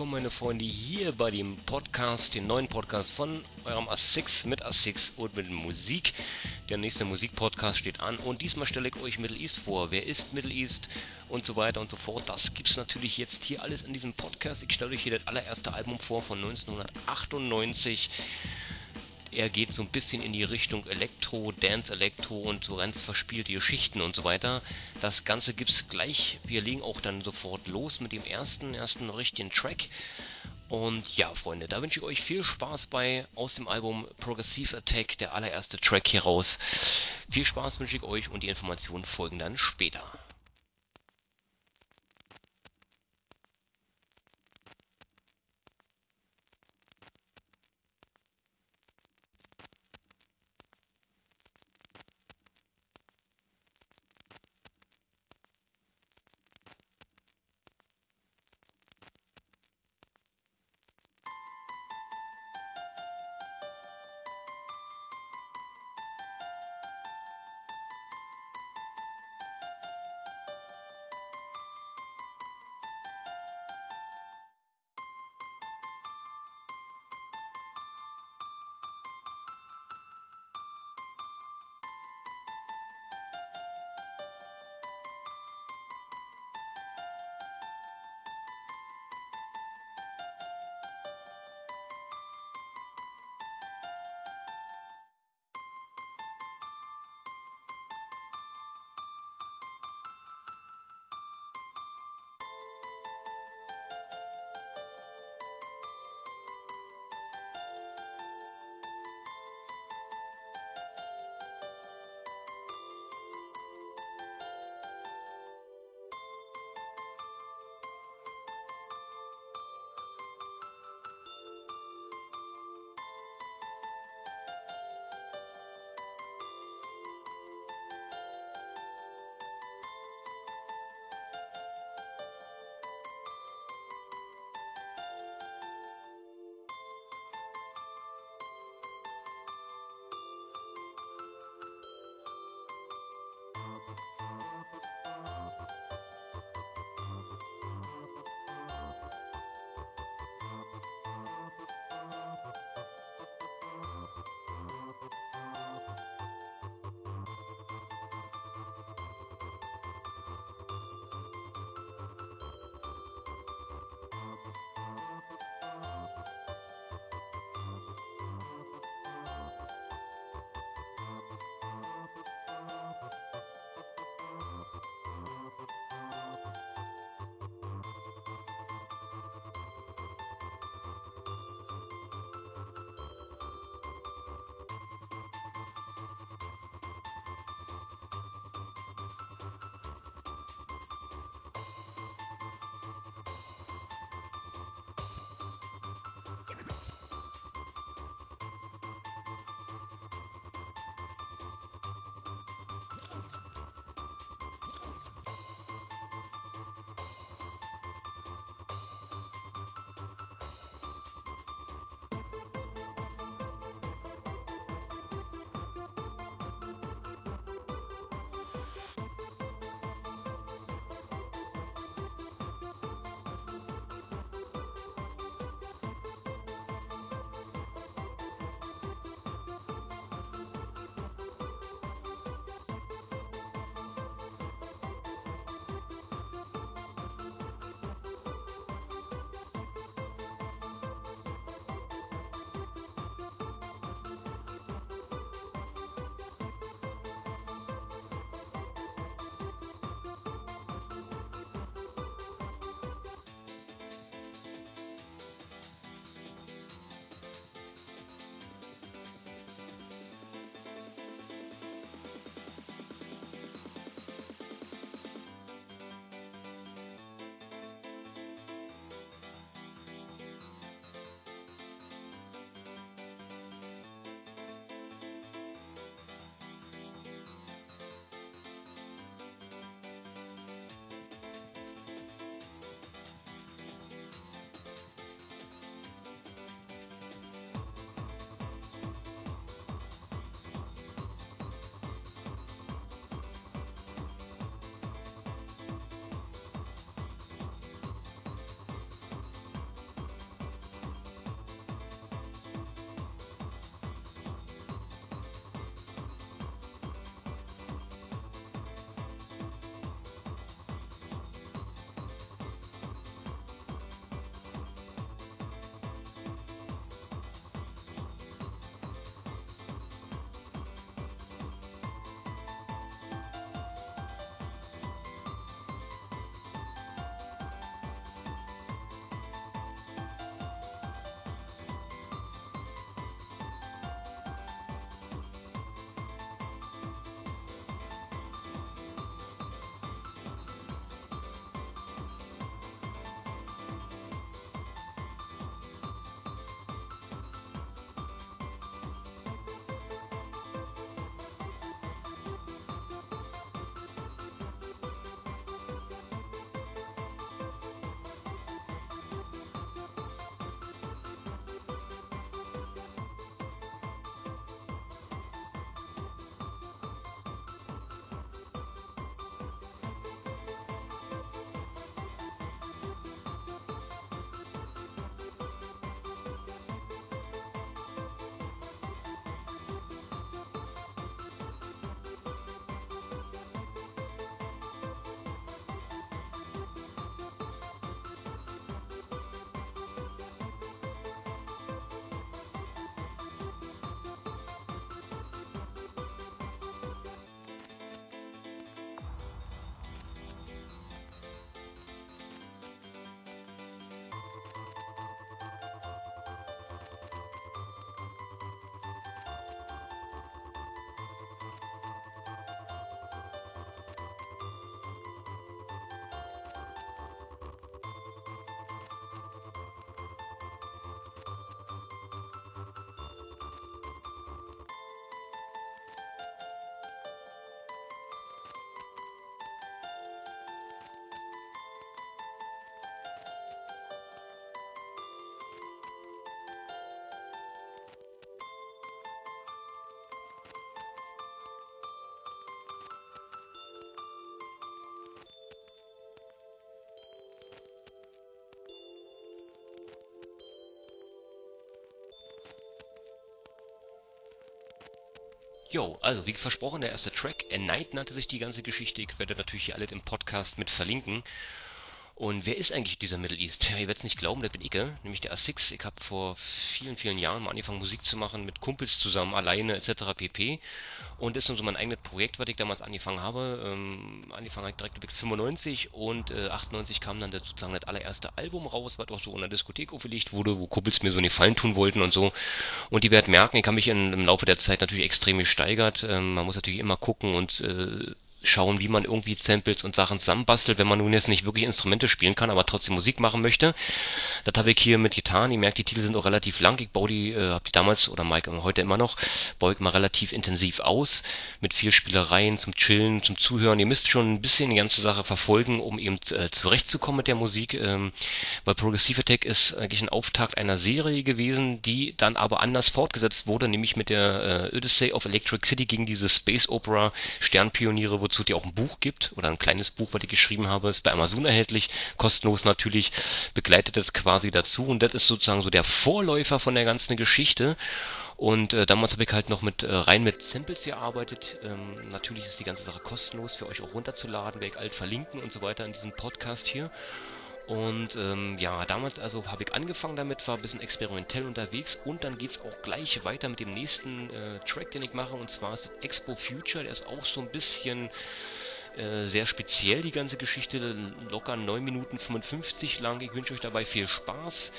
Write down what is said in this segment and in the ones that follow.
willkommen, meine Freunde, hier bei dem Podcast, den neuen Podcast von eurem A6 mit A6 und mit Musik. Der nächste Musikpodcast steht an und diesmal stelle ich euch Middle East vor. Wer ist Middle East und so weiter und so fort. Das gibt es natürlich jetzt hier alles in diesem Podcast. Ich stelle euch hier das allererste Album vor von 1998. Er geht so ein bisschen in die Richtung Elektro, Dance Elektro und so ganz verspielte Geschichten und so weiter. Das Ganze gibt's gleich. Wir legen auch dann sofort los mit dem ersten, ersten richtigen Track. Und ja, Freunde, da wünsche ich euch viel Spaß bei aus dem Album Progressive Attack, der allererste Track hier raus. Viel Spaß wünsche ich euch und die Informationen folgen dann später. Jo, also wie versprochen, der erste Track. A Night nannte sich die ganze Geschichte. Ich werde natürlich hier alles im Podcast mit verlinken. Und wer ist eigentlich dieser Middle East? Ja, ihr werdet es nicht glauben, das bin ich, nämlich der A6. Ich habe vor vielen, vielen Jahren mal angefangen, Musik zu machen, mit Kumpels zusammen, alleine etc. pp. Und das ist so mein eigenes Projekt, was ich damals angefangen habe. Ähm, angefangen habe ich direkt mit 95 und äh, 98 kam dann sozusagen das allererste Album raus, was auch so in der Diskothek aufgelegt wurde, wo Kumpels mir so einen Gefallen tun wollten und so. Und die werden merken, ich habe mich in, im Laufe der Zeit natürlich extrem gesteigert. Ähm, man muss natürlich immer gucken und äh, schauen, wie man irgendwie Samples und Sachen zusammenbastelt, wenn man nun jetzt nicht wirklich Instrumente spielen kann, aber trotzdem Musik machen möchte. Das habe ich hier mit Gitarren. Ihr merkt, die Titel sind auch relativ lang. Ich baue die, äh, habe die damals oder Mike heute immer noch, baue ich mal relativ intensiv aus, mit viel Spielereien zum Chillen, zum Zuhören. Ihr müsst schon ein bisschen die ganze Sache verfolgen, um eben äh, zurechtzukommen mit der Musik, ähm, weil Progressive Attack ist eigentlich ein Auftakt einer Serie gewesen, die dann aber anders fortgesetzt wurde, nämlich mit der äh, Odyssey of Electric City gegen diese Space Opera Sternpioniere, wo wozu es auch ein Buch gibt oder ein kleines Buch, was ich geschrieben habe, ist bei Amazon erhältlich, kostenlos natürlich, begleitet es quasi dazu und das ist sozusagen so der Vorläufer von der ganzen Geschichte. Und äh, damals habe ich halt noch mit äh, rein mit Samples gearbeitet. Ähm, natürlich ist die ganze Sache kostenlos für euch auch runterzuladen, werde ich alt verlinken und so weiter in diesem Podcast hier. Und ähm, ja, damals also habe ich angefangen damit, war ein bisschen experimentell unterwegs und dann geht es auch gleich weiter mit dem nächsten äh, Track, den ich mache und zwar ist Expo Future, der ist auch so ein bisschen äh, sehr speziell, die ganze Geschichte, locker 9 Minuten 55 lang. Ich wünsche euch dabei viel Spaß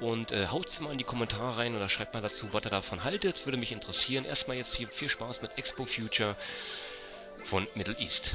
und äh, haut's mal in die Kommentare rein oder schreibt mal dazu, was ihr davon haltet, würde mich interessieren. Erstmal jetzt hier viel Spaß mit Expo Future von Middle East.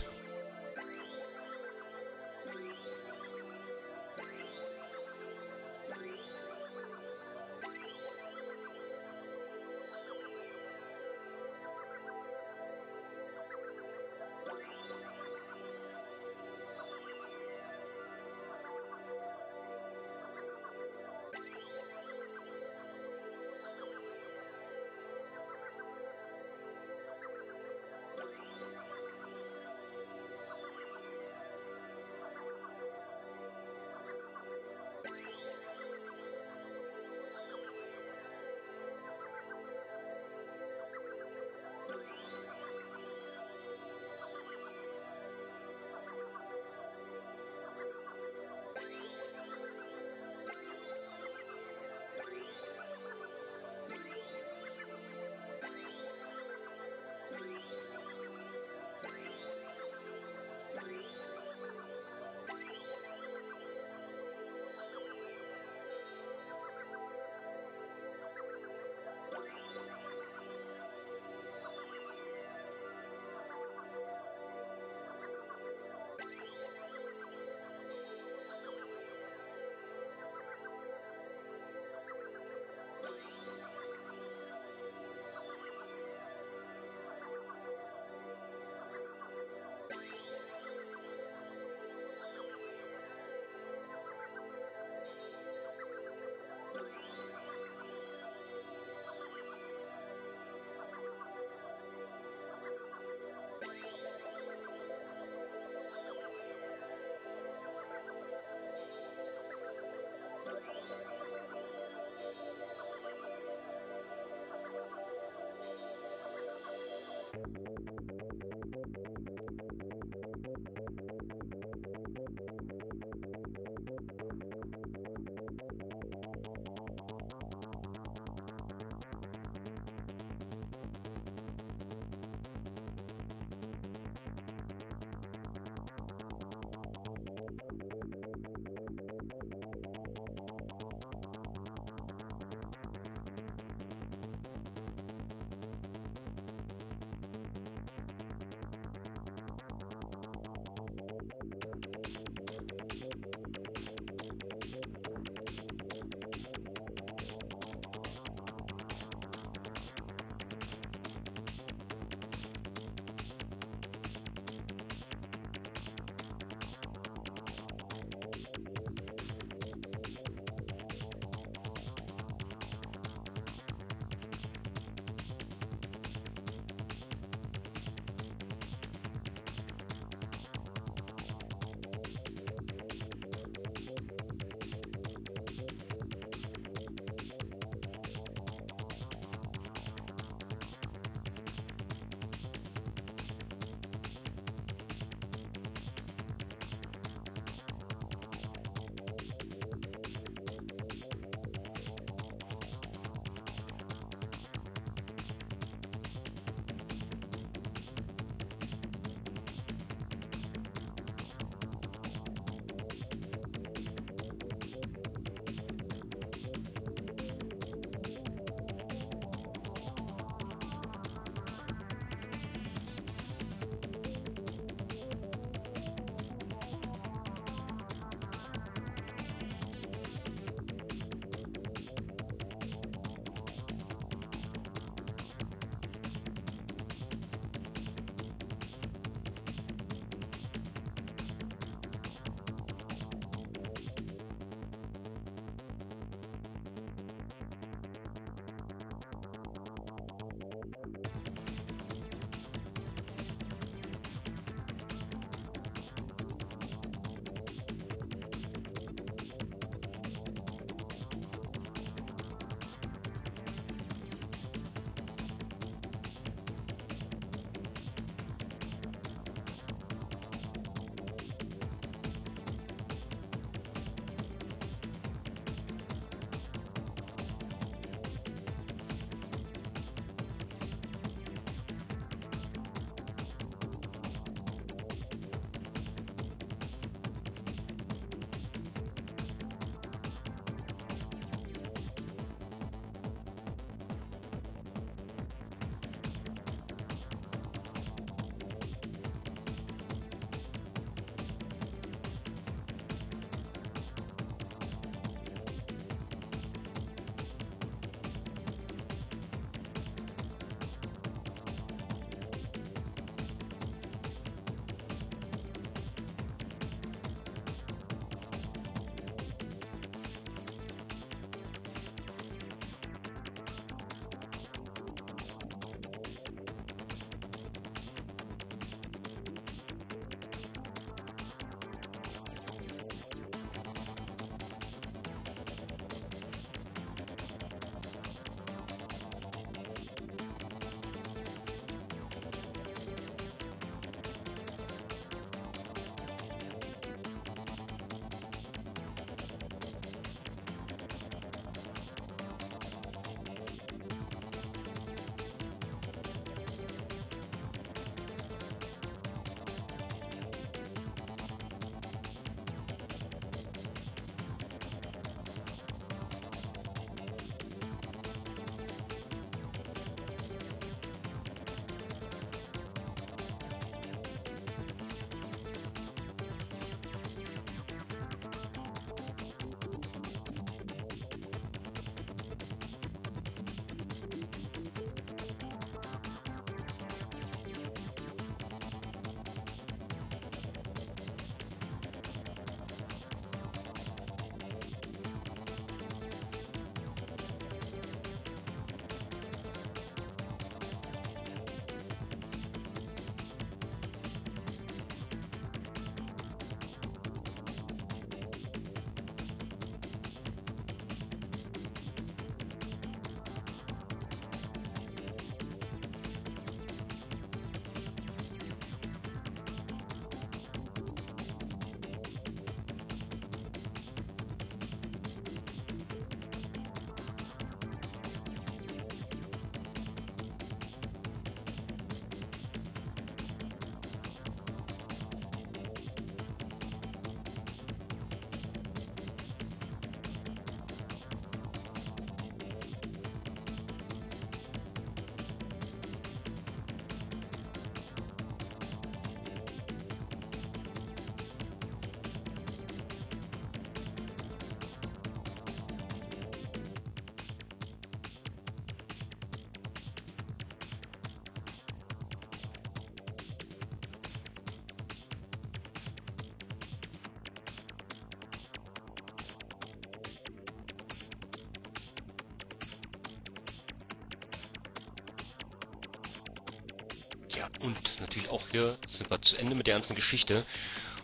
Und natürlich auch hier sind wir zu Ende mit der ganzen Geschichte.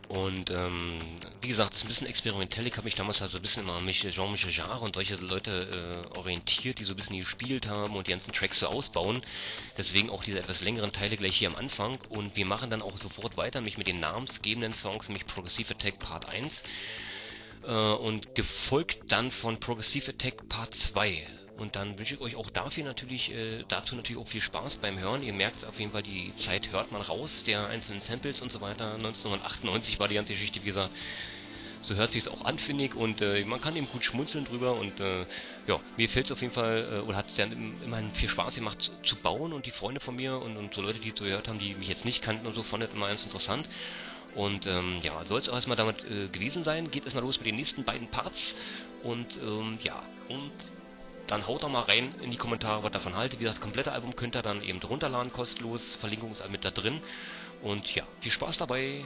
Und ähm, wie gesagt, es ist ein bisschen experimentell. Ich habe mich damals halt so ein bisschen immer an mich, Jean-Michel Jarre und solche Leute äh, orientiert, die so ein bisschen gespielt haben und die ganzen Tracks so ausbauen. Deswegen auch diese etwas längeren Teile gleich hier am Anfang. Und wir machen dann auch sofort weiter, mich mit den namensgebenden Songs, nämlich Progressive Attack Part 1 äh, und gefolgt dann von Progressive Attack Part 2. Und dann wünsche ich euch auch dafür natürlich, äh, dazu natürlich auch viel Spaß beim Hören. Ihr merkt es auf jeden Fall, die Zeit hört man raus, der einzelnen Samples und so weiter. 1998 war die ganze Geschichte, wie gesagt, so hört sich es auch an, finde ich, und äh, man kann eben gut schmunzeln drüber und äh, ja, mir fällt es auf jeden Fall, äh, oder hat dann immerhin viel Spaß gemacht zu, zu, bauen und die Freunde von mir und, und so Leute, die gehört haben, die mich jetzt nicht kannten und so, fanden immer ganz interessant. Und ähm, ja, soll es auch erstmal damit äh, gewesen sein. Geht erstmal los mit den nächsten beiden Parts. Und ähm, ja, und dann haut doch mal rein in die Kommentare, was davon haltet. Wie gesagt, das komplette Album könnt ihr dann eben runterladen, kostenlos. Verlinkung ist mit da drin. Und ja, viel Spaß dabei.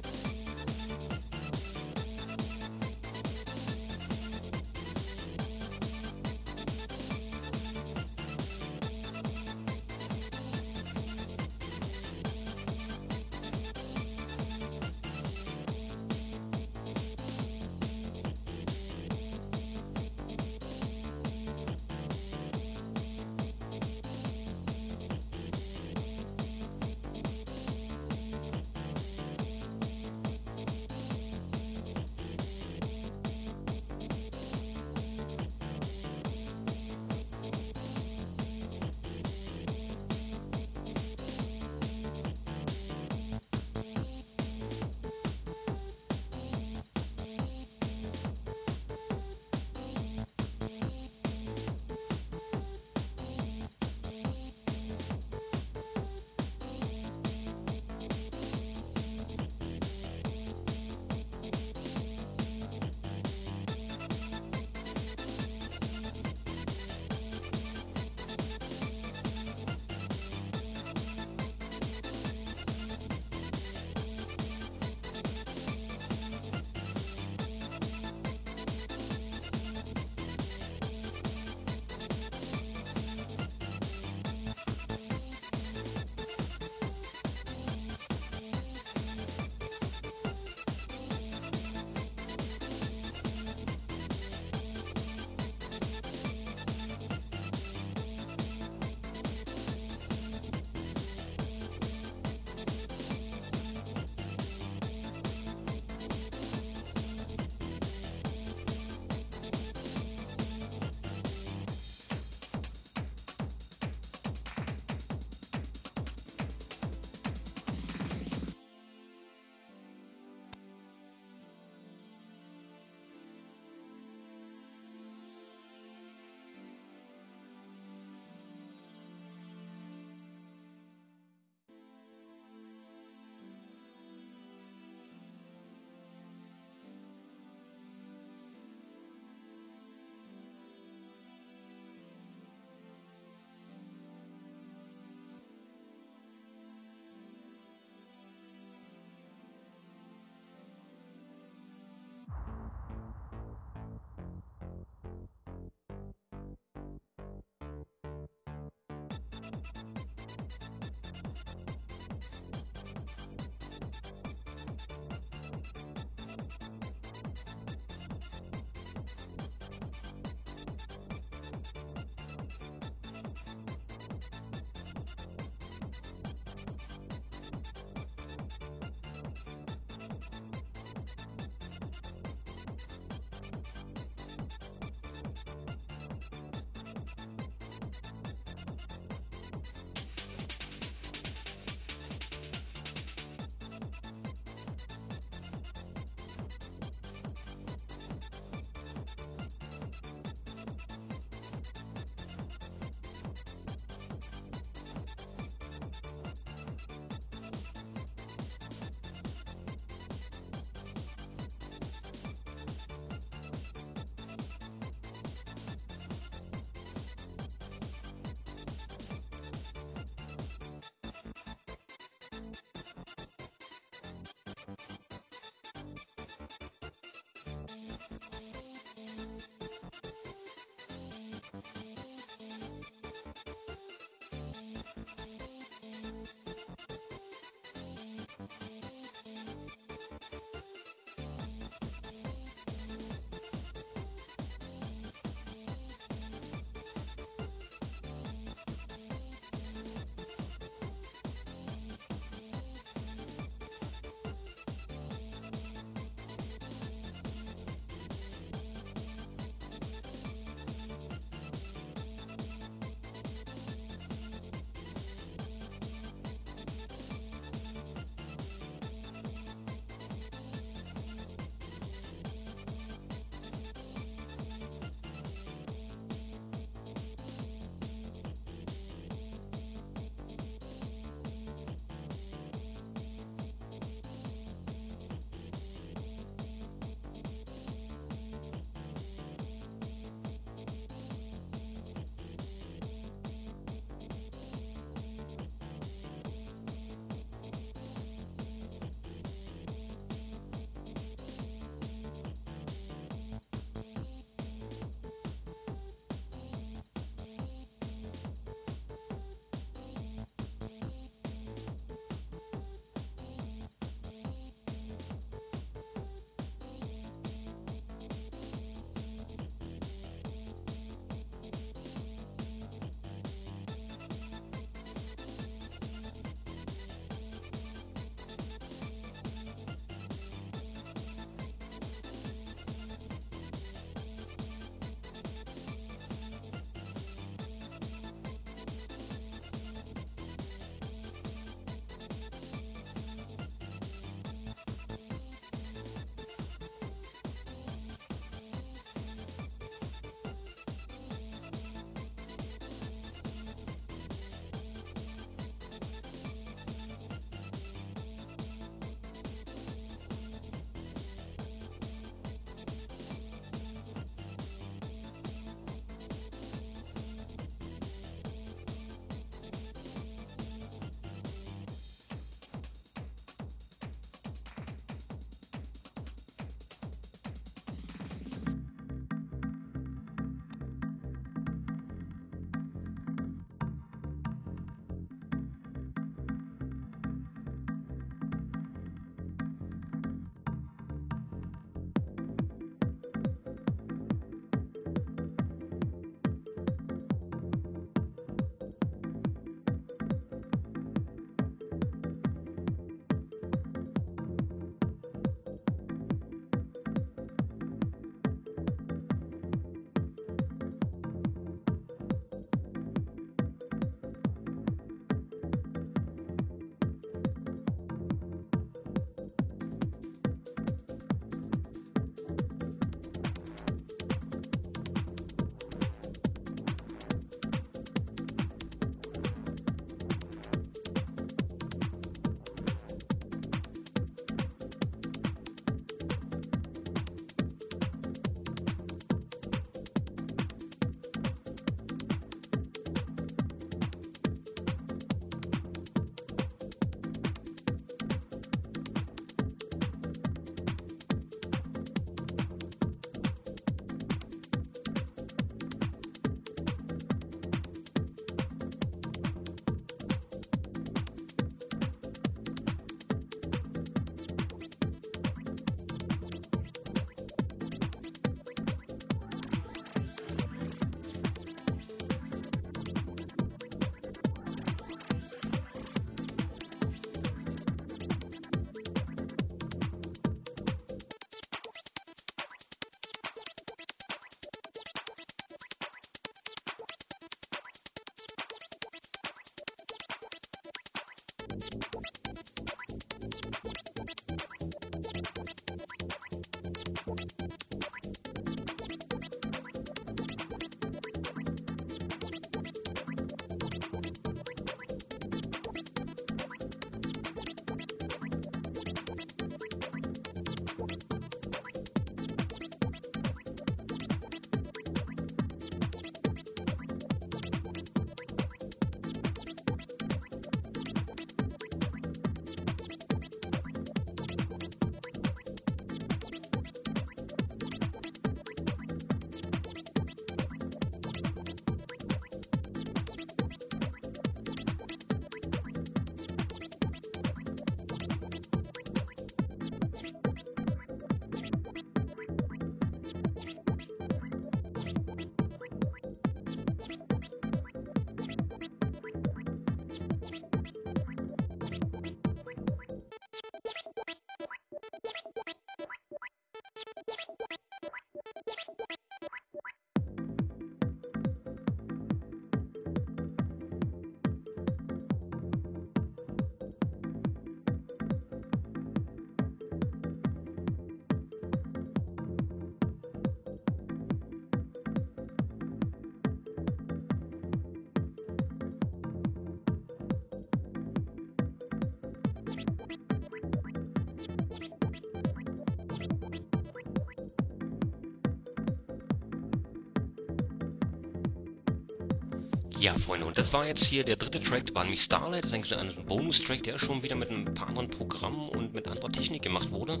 Ja, Freunde, und das war jetzt hier der dritte Track, war nämlich Starlight. Das ist eigentlich ein Bonus-Track, der schon wieder mit ein paar anderen Programmen und mit anderer Technik gemacht wurde.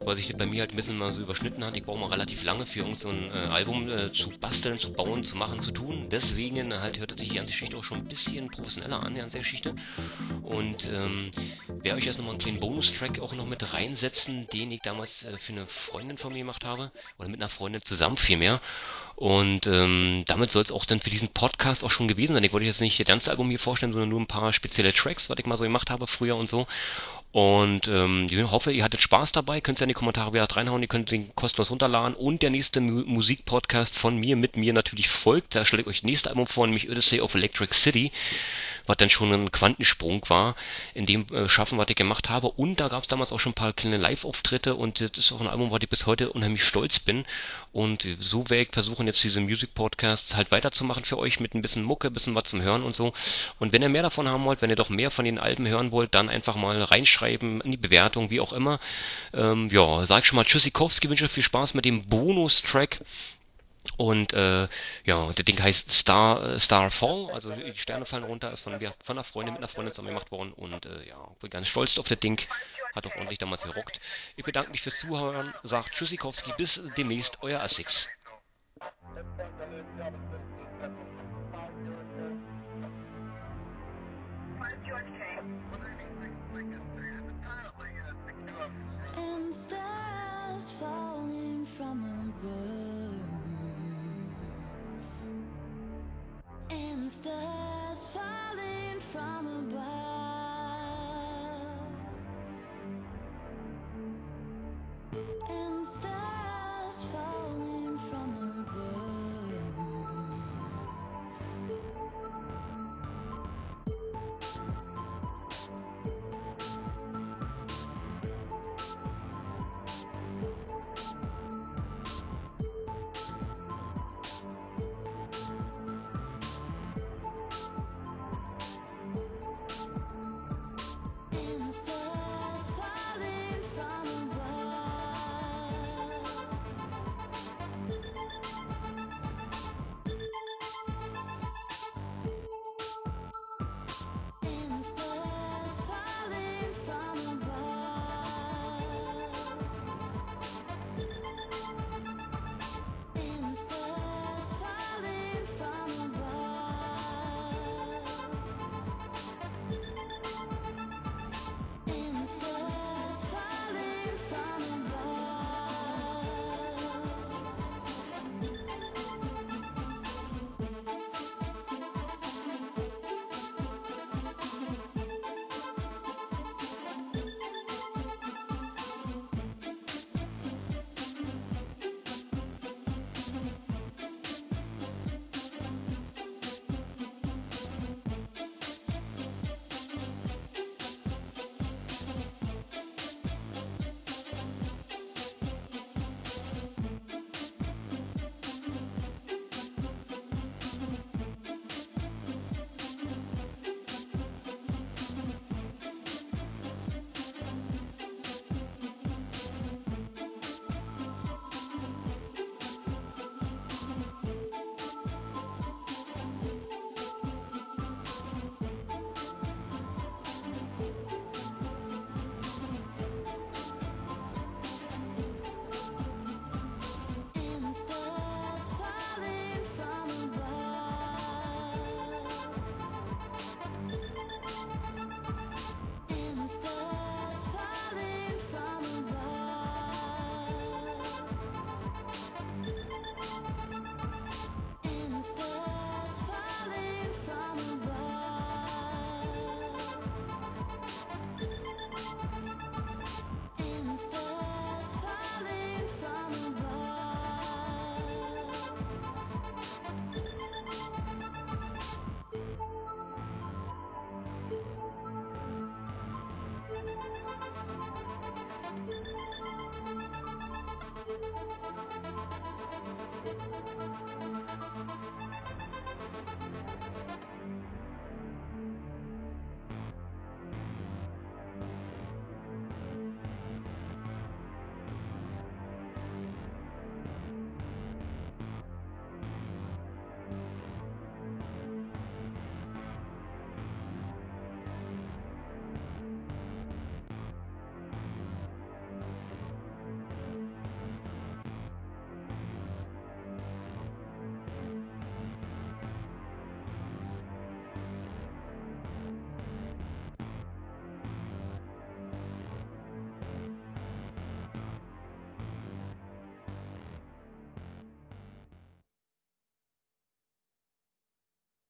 Weil sich das bei mir halt ein bisschen mal so überschnitten hat. Ich brauche mal relativ lange für irgend so ein äh, Album äh, zu basteln, zu bauen, zu machen, zu tun. Deswegen halt hört sich die ganze Geschichte auch schon ein bisschen professioneller an, die ganze Geschichte. Und ähm, werde euch jetzt nochmal einen kleinen Bonus-Track auch noch mit reinsetzen, den ich damals äh, für eine Freundin von mir gemacht habe. Oder mit einer Freundin zusammen vielmehr. Und ähm, damit soll es auch dann für diesen Podcast auch schon gewesen sein. Ich wollte jetzt nicht das ganze Album hier vorstellen, sondern nur ein paar spezielle Tracks, was ich mal so gemacht habe früher und so. Und ähm, ich hoffe, ihr hattet Spaß dabei. Könnt ihr in die Kommentare wieder reinhauen. Ihr könnt den kostenlos runterladen. Und der nächste Mu Musikpodcast von mir, mit mir natürlich folgt. Da stelle ich euch das nächste Album vor, nämlich Odyssey of Electric City was dann schon ein Quantensprung war in dem äh, Schaffen, was ich gemacht habe. Und da gab es damals auch schon ein paar kleine Live-Auftritte und das ist auch ein Album, was ich bis heute unheimlich stolz bin. Und so werde ich versuchen, jetzt diese Music-Podcasts halt weiterzumachen für euch mit ein bisschen Mucke, ein bisschen was zum Hören und so. Und wenn ihr mehr davon haben wollt, wenn ihr doch mehr von den Alben hören wollt, dann einfach mal reinschreiben in die Bewertung, wie auch immer. Ähm, ja, sag schon mal Tschüssikowski, wünsche viel Spaß mit dem Bonus-Track und äh, ja, der Ding heißt äh, Star Fall, also die Sterne fallen runter, ist von, von einer Freundin mit einer Freundin zusammen gemacht worden und äh, ja, bin ganz stolz auf der Ding, hat auch ordentlich damals gerockt. Ich bedanke mich fürs Zuhören, sagt Tschüssikowski, bis demnächst, euer Assix. And stars falling from above.